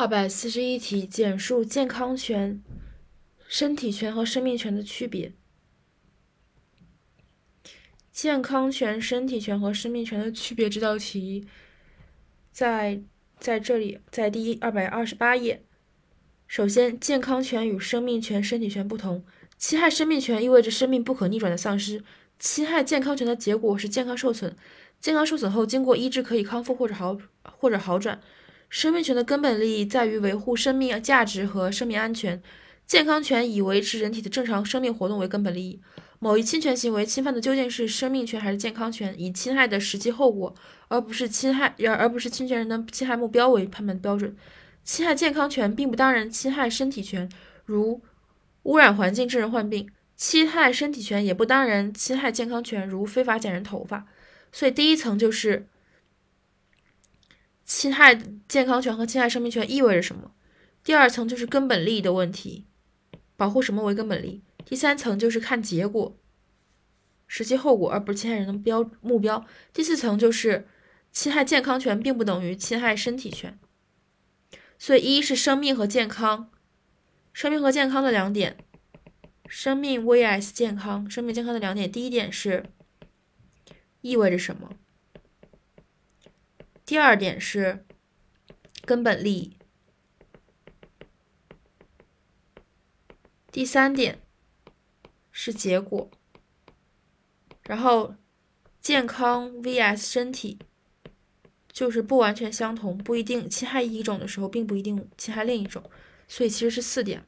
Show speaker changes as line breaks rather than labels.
二百四十一题，简述健康权、身体权和生命权的区别。健康权、身体权和生命权的区别这道题，在在这里，在第二百二十八页。首先，健康权与生命权、身体权不同。侵害生命权意味着生命不可逆转的丧失，侵害健康权的结果是健康受损。健康受损后，经过医治可以康复或者好或者好转。生命权的根本利益在于维护生命价值和生命安全。健康权以维持人体的正常生命活动为根本利益。某一侵权行为侵犯的究竟是生命权还是健康权，以侵害的实际后果，而不是侵害而而不是侵权人的侵害目标为判断标准。侵害健康权并不当然侵害身体权，如污染环境致人患病；侵害身体权也不当然侵害健康权，如非法剪人头发。所以第一层就是。侵害健康权和侵害生命权意味着什么？第二层就是根本利益的问题，保护什么为根本利益？第三层就是看结果、实际后果，而不是侵害人的标目标。第四层就是侵害健康权并不等于侵害身体权。所以一是生命和健康，生命和健康的两点，生命 vs 健康，生命健康的两点。第一点是意味着什么？第二点是根本利益，第三点是结果，然后健康 vs 身体就是不完全相同，不一定侵害一种的时候，并不一定侵害另一种，所以其实是四点。